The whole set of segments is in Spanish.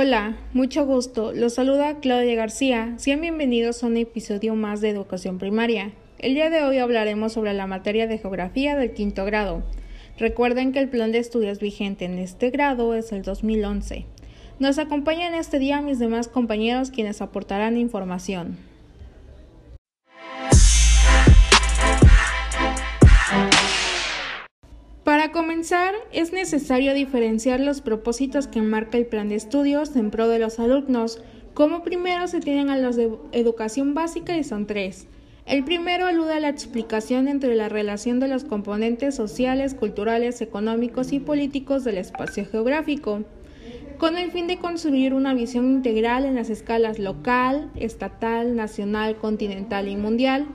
Hola, mucho gusto. Los saluda Claudia García. Sean bienvenidos a un episodio más de Educación Primaria. El día de hoy hablaremos sobre la materia de Geografía del quinto grado. Recuerden que el plan de estudios vigente en este grado es el 2011. Nos acompañan este día mis demás compañeros quienes aportarán información. Comenzar, es necesario diferenciar los propósitos que marca el plan de estudios en pro de los alumnos. Como primero se tienen a los de educación básica y son tres. El primero alude a la explicación entre la relación de los componentes sociales, culturales, económicos y políticos del espacio geográfico, con el fin de construir una visión integral en las escalas local, estatal, nacional, continental y mundial.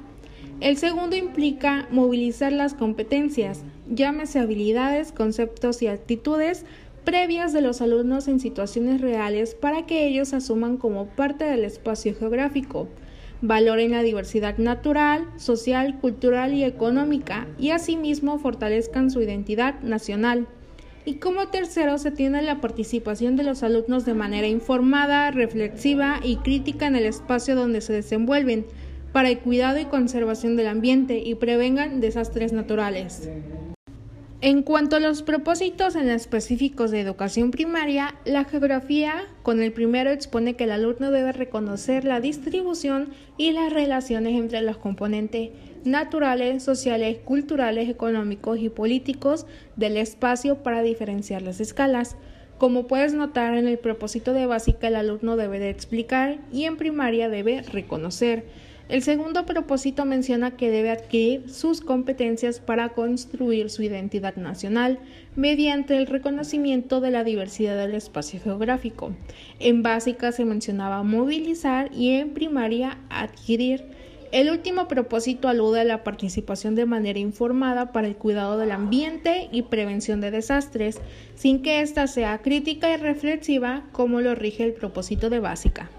El segundo implica movilizar las competencias, llámese habilidades, conceptos y actitudes previas de los alumnos en situaciones reales para que ellos asuman como parte del espacio geográfico, valoren la diversidad natural, social, cultural y económica y asimismo fortalezcan su identidad nacional. Y como tercero se tiene la participación de los alumnos de manera informada, reflexiva y crítica en el espacio donde se desenvuelven, para el cuidado y conservación del ambiente y prevengan desastres naturales. En cuanto a los propósitos en específicos de educación primaria, la geografía con el primero expone que el alumno debe reconocer la distribución y las relaciones entre los componentes naturales, sociales, culturales, económicos y políticos del espacio para diferenciar las escalas. Como puedes notar en el propósito de básica el alumno debe de explicar y en primaria debe reconocer. El segundo propósito menciona que debe adquirir sus competencias para construir su identidad nacional mediante el reconocimiento de la diversidad del espacio geográfico. En básica se mencionaba movilizar y en primaria adquirir. El último propósito alude a la participación de manera informada para el cuidado del ambiente y prevención de desastres, sin que ésta sea crítica y reflexiva como lo rige el propósito de básica.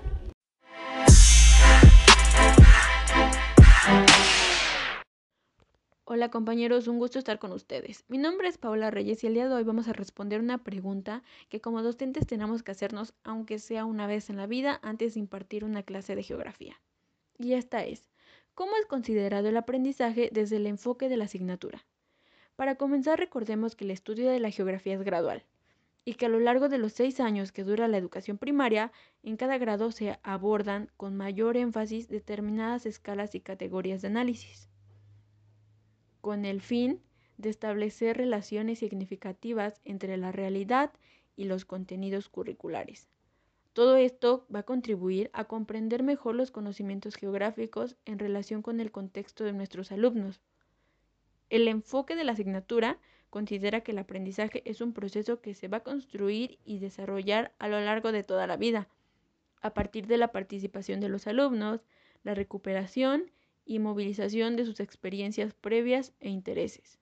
Hola compañeros, un gusto estar con ustedes. Mi nombre es Paola Reyes y el día de hoy vamos a responder una pregunta que como docentes tenemos que hacernos aunque sea una vez en la vida antes de impartir una clase de geografía. Y esta es, ¿cómo es considerado el aprendizaje desde el enfoque de la asignatura? Para comenzar recordemos que el estudio de la geografía es gradual y que a lo largo de los seis años que dura la educación primaria, en cada grado se abordan con mayor énfasis determinadas escalas y categorías de análisis con el fin de establecer relaciones significativas entre la realidad y los contenidos curriculares. Todo esto va a contribuir a comprender mejor los conocimientos geográficos en relación con el contexto de nuestros alumnos. El enfoque de la asignatura considera que el aprendizaje es un proceso que se va a construir y desarrollar a lo largo de toda la vida, a partir de la participación de los alumnos, la recuperación y movilización de sus experiencias previas e intereses,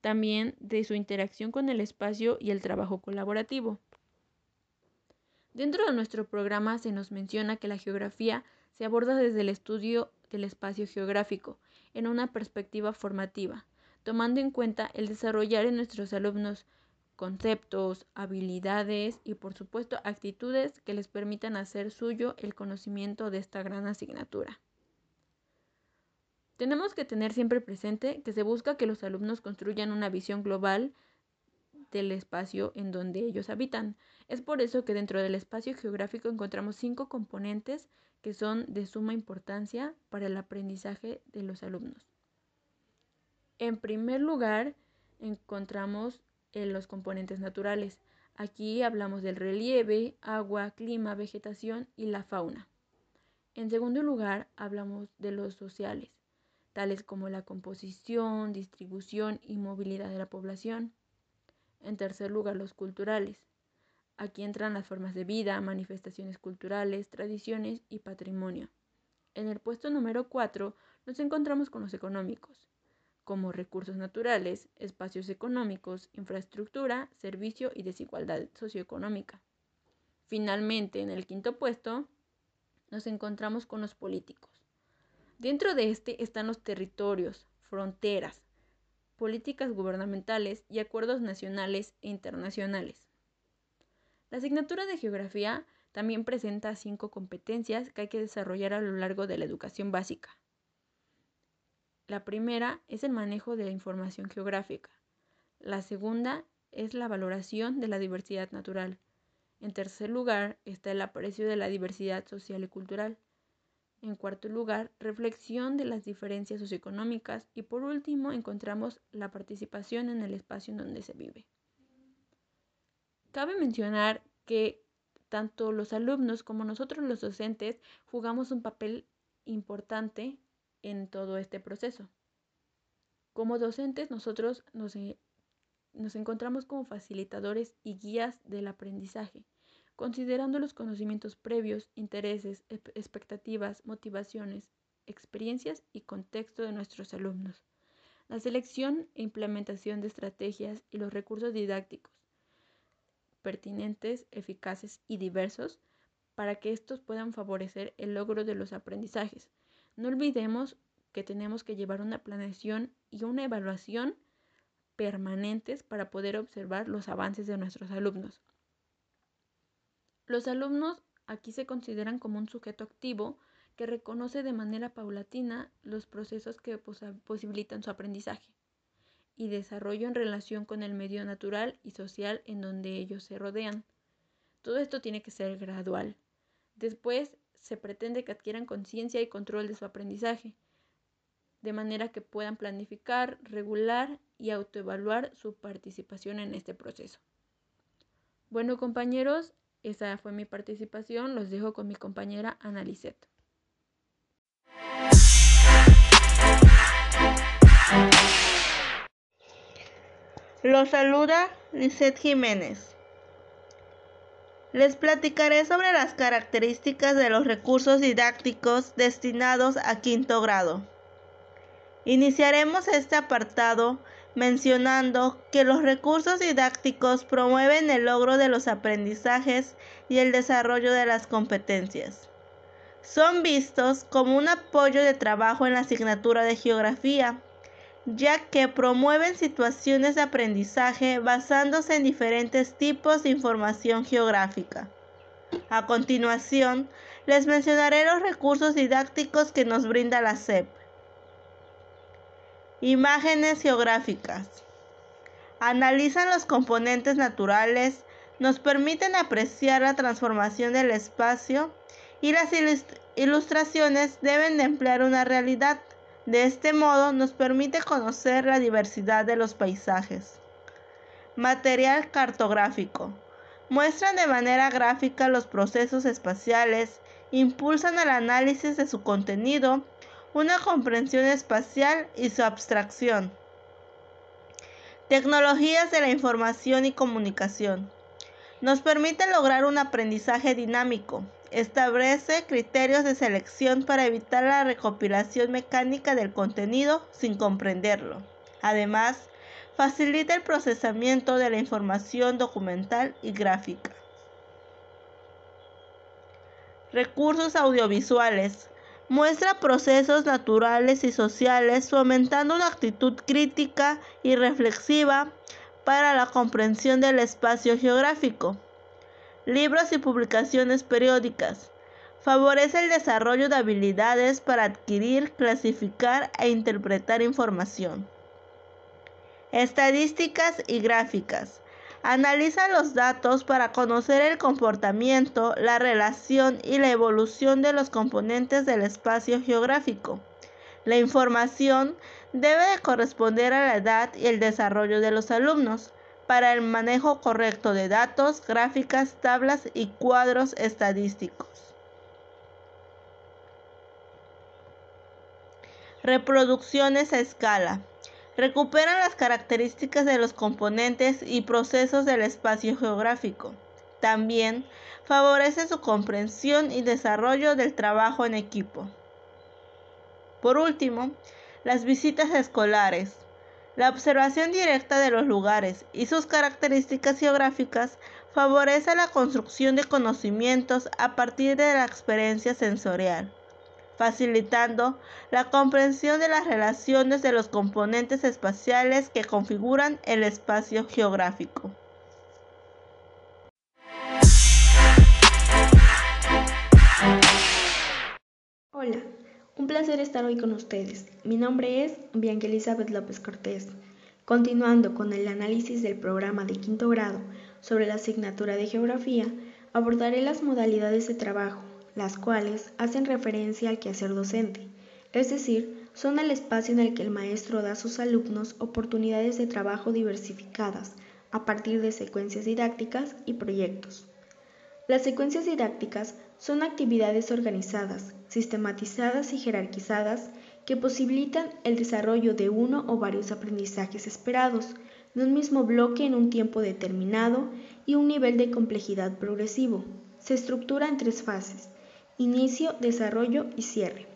también de su interacción con el espacio y el trabajo colaborativo. Dentro de nuestro programa se nos menciona que la geografía se aborda desde el estudio del espacio geográfico en una perspectiva formativa, tomando en cuenta el desarrollar en nuestros alumnos conceptos, habilidades y por supuesto actitudes que les permitan hacer suyo el conocimiento de esta gran asignatura. Tenemos que tener siempre presente que se busca que los alumnos construyan una visión global del espacio en donde ellos habitan. Es por eso que dentro del espacio geográfico encontramos cinco componentes que son de suma importancia para el aprendizaje de los alumnos. En primer lugar, encontramos los componentes naturales. Aquí hablamos del relieve, agua, clima, vegetación y la fauna. En segundo lugar, hablamos de los sociales tales como la composición, distribución y movilidad de la población. En tercer lugar, los culturales. Aquí entran las formas de vida, manifestaciones culturales, tradiciones y patrimonio. En el puesto número 4 nos encontramos con los económicos, como recursos naturales, espacios económicos, infraestructura, servicio y desigualdad socioeconómica. Finalmente, en el quinto puesto, nos encontramos con los políticos Dentro de este están los territorios, fronteras, políticas gubernamentales y acuerdos nacionales e internacionales. La asignatura de geografía también presenta cinco competencias que hay que desarrollar a lo largo de la educación básica. La primera es el manejo de la información geográfica. La segunda es la valoración de la diversidad natural. En tercer lugar está el aprecio de la diversidad social y cultural. En cuarto lugar, reflexión de las diferencias socioeconómicas. Y por último, encontramos la participación en el espacio en donde se vive. Cabe mencionar que tanto los alumnos como nosotros los docentes jugamos un papel importante en todo este proceso. Como docentes nosotros nos, eh, nos encontramos como facilitadores y guías del aprendizaje, considerando los conocimientos previos, intereses, expectativas, motivaciones, experiencias y contexto de nuestros alumnos. La selección e implementación de estrategias y los recursos didácticos pertinentes, eficaces y diversos para que estos puedan favorecer el logro de los aprendizajes. No olvidemos que tenemos que llevar una planeación y una evaluación permanentes para poder observar los avances de nuestros alumnos. Los alumnos aquí se consideran como un sujeto activo que reconoce de manera paulatina los procesos que posibilitan su aprendizaje y desarrollo en relación con el medio natural y social en donde ellos se rodean. Todo esto tiene que ser gradual. Después se pretende que adquieran conciencia y control de su aprendizaje, de manera que puedan planificar, regular y autoevaluar su participación en este proceso. Bueno compañeros, esa fue mi participación. Los dejo con mi compañera Analicet. Los saluda Lisette Jiménez. Les platicaré sobre las características de los recursos didácticos destinados a quinto grado. Iniciaremos este apartado mencionando que los recursos didácticos promueven el logro de los aprendizajes y el desarrollo de las competencias. Son vistos como un apoyo de trabajo en la asignatura de geografía, ya que promueven situaciones de aprendizaje basándose en diferentes tipos de información geográfica. A continuación, les mencionaré los recursos didácticos que nos brinda la SEP. Imágenes geográficas. Analizan los componentes naturales, nos permiten apreciar la transformación del espacio y las ilustraciones deben de emplear una realidad. De este modo nos permite conocer la diversidad de los paisajes. Material cartográfico. Muestran de manera gráfica los procesos espaciales, impulsan el análisis de su contenido una comprensión espacial y su abstracción. Tecnologías de la información y comunicación. Nos permite lograr un aprendizaje dinámico. Establece criterios de selección para evitar la recopilación mecánica del contenido sin comprenderlo. Además, facilita el procesamiento de la información documental y gráfica. Recursos audiovisuales muestra procesos naturales y sociales fomentando una actitud crítica y reflexiva para la comprensión del espacio geográfico. Libros y publicaciones periódicas. Favorece el desarrollo de habilidades para adquirir, clasificar e interpretar información. Estadísticas y gráficas Analiza los datos para conocer el comportamiento, la relación y la evolución de los componentes del espacio geográfico. La información debe de corresponder a la edad y el desarrollo de los alumnos para el manejo correcto de datos, gráficas, tablas y cuadros estadísticos. Reproducciones a escala recuperan las características de los componentes y procesos del espacio geográfico. También favorece su comprensión y desarrollo del trabajo en equipo. Por último, las visitas escolares. La observación directa de los lugares y sus características geográficas favorece la construcción de conocimientos a partir de la experiencia sensorial facilitando la comprensión de las relaciones de los componentes espaciales que configuran el espacio geográfico. Hola, un placer estar hoy con ustedes. Mi nombre es Bianca Elizabeth López Cortés. Continuando con el análisis del programa de quinto grado sobre la asignatura de geografía, abordaré las modalidades de trabajo, las cuales hacen referencia al quehacer docente, es decir, son el espacio en el que el maestro da a sus alumnos oportunidades de trabajo diversificadas a partir de secuencias didácticas y proyectos. Las secuencias didácticas son actividades organizadas, sistematizadas y jerarquizadas que posibilitan el desarrollo de uno o varios aprendizajes esperados de un mismo bloque en un tiempo determinado y un nivel de complejidad progresivo. Se estructura en tres fases, inicio, desarrollo y cierre.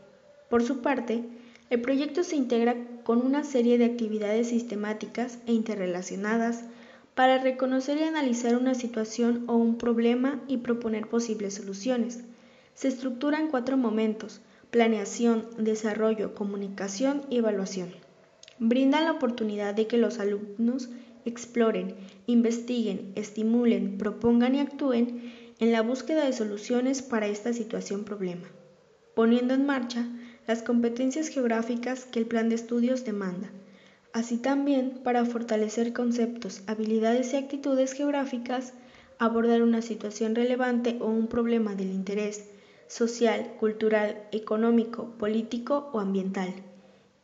Por su parte, el proyecto se integra con una serie de actividades sistemáticas e interrelacionadas para reconocer y analizar una situación o un problema y proponer posibles soluciones. Se estructura en cuatro momentos, planeación, desarrollo, comunicación y evaluación. Brinda la oportunidad de que los alumnos exploren, investiguen, estimulen, propongan y actúen en la búsqueda de soluciones para esta situación-problema, poniendo en marcha las competencias geográficas que el plan de estudios demanda así también para fortalecer conceptos, habilidades y actitudes geográficas, abordar una situación relevante o un problema del interés social, cultural, económico, político o ambiental,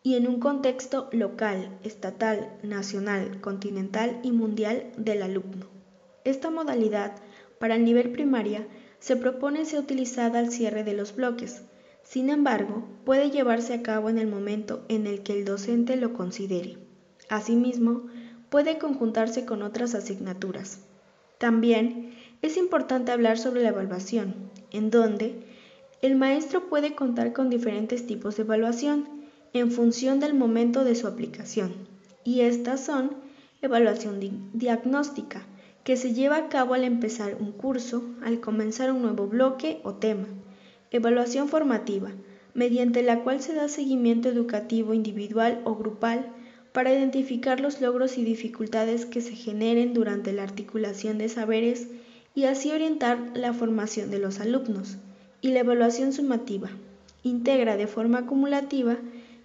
y en un contexto local, estatal, nacional, continental y mundial del alumno. Esta modalidad, para el nivel primaria, se propone ser utilizada al cierre de los bloques, sin embargo, puede llevarse a cabo en el momento en el que el docente lo considere. Asimismo, puede conjuntarse con otras asignaturas. También es importante hablar sobre la evaluación, en donde el maestro puede contar con diferentes tipos de evaluación en función del momento de su aplicación, y estas son evaluación diagnóstica, que se lleva a cabo al empezar un curso, al comenzar un nuevo bloque o tema, Evaluación formativa, mediante la cual se da seguimiento educativo individual o grupal para identificar los logros y dificultades que se generen durante la articulación de saberes y así orientar la formación de los alumnos. Y la evaluación sumativa integra de forma acumulativa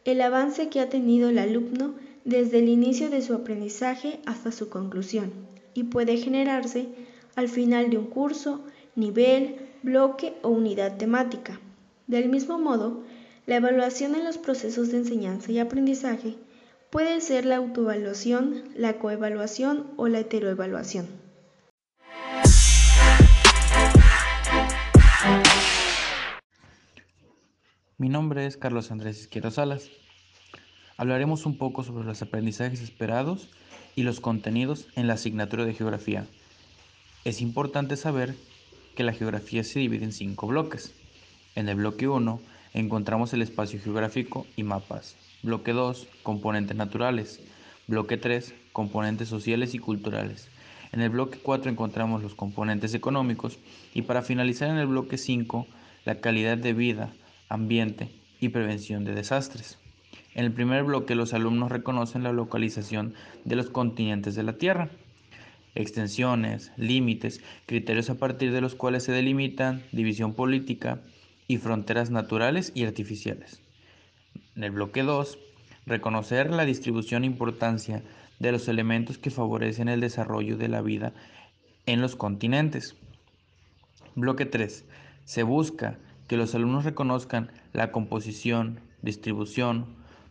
el avance que ha tenido el alumno desde el inicio de su aprendizaje hasta su conclusión y puede generarse al final de un curso, nivel, bloque o unidad temática. Del mismo modo, la evaluación en los procesos de enseñanza y aprendizaje puede ser la autoevaluación, la coevaluación o la heteroevaluación. Mi nombre es Carlos Andrés Izquierdo Salas. Hablaremos un poco sobre los aprendizajes esperados y los contenidos en la asignatura de geografía. Es importante saber que la geografía se divide en cinco bloques. En el bloque 1 encontramos el espacio geográfico y mapas. Bloque 2, componentes naturales. Bloque 3, componentes sociales y culturales. En el bloque 4 encontramos los componentes económicos y para finalizar en el bloque 5, la calidad de vida, ambiente y prevención de desastres. En el primer bloque los alumnos reconocen la localización de los continentes de la Tierra extensiones, límites, criterios a partir de los cuales se delimitan división política y fronteras naturales y artificiales. En el bloque 2, reconocer la distribución e importancia de los elementos que favorecen el desarrollo de la vida en los continentes. Bloque 3. Se busca que los alumnos reconozcan la composición, distribución,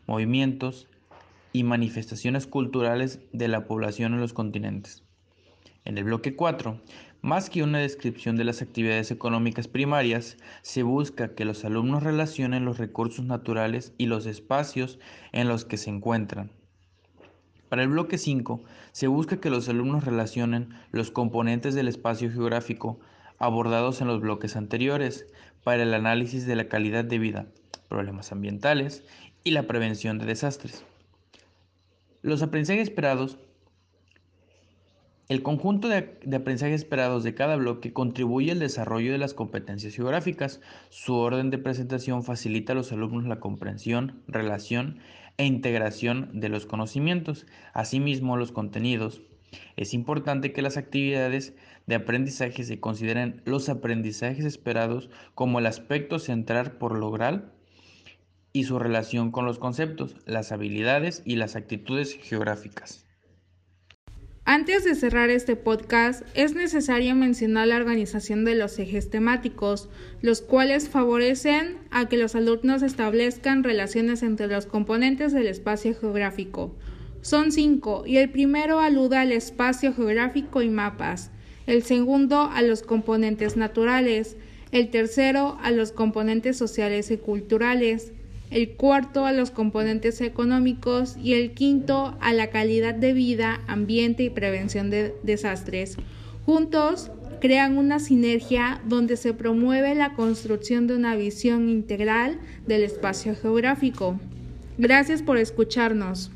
movimientos y manifestaciones culturales de la población en los continentes. En el bloque 4, más que una descripción de las actividades económicas primarias, se busca que los alumnos relacionen los recursos naturales y los espacios en los que se encuentran. Para el bloque 5, se busca que los alumnos relacionen los componentes del espacio geográfico abordados en los bloques anteriores para el análisis de la calidad de vida, problemas ambientales y la prevención de desastres. Los aprendizajes esperados el conjunto de, aprendizajes esperados de cada bloque contribuye al desarrollo de las competencias geográficas. Su orden de presentación facilita a los alumnos la comprensión, relación e integración de los conocimientos, asimismo los contenidos. Es importante que las actividades de aprendizaje se consideren los aprendizajes esperados como el aspecto central por lograr y su relación con los conceptos, las habilidades y las actitudes geográficas. Antes de cerrar este podcast, es necesario mencionar la organización de los ejes temáticos, los cuales favorecen a que los alumnos establezcan relaciones entre los componentes del espacio geográfico. Son cinco, y el primero alude al espacio geográfico y mapas, el segundo a los componentes naturales, el tercero a los componentes sociales y culturales, el cuarto a los componentes económicos y el quinto a la calidad de vida, ambiente y prevención de desastres. Juntos crean una sinergia donde se promueve la construcción de una visión integral del espacio geográfico. Gracias por escucharnos.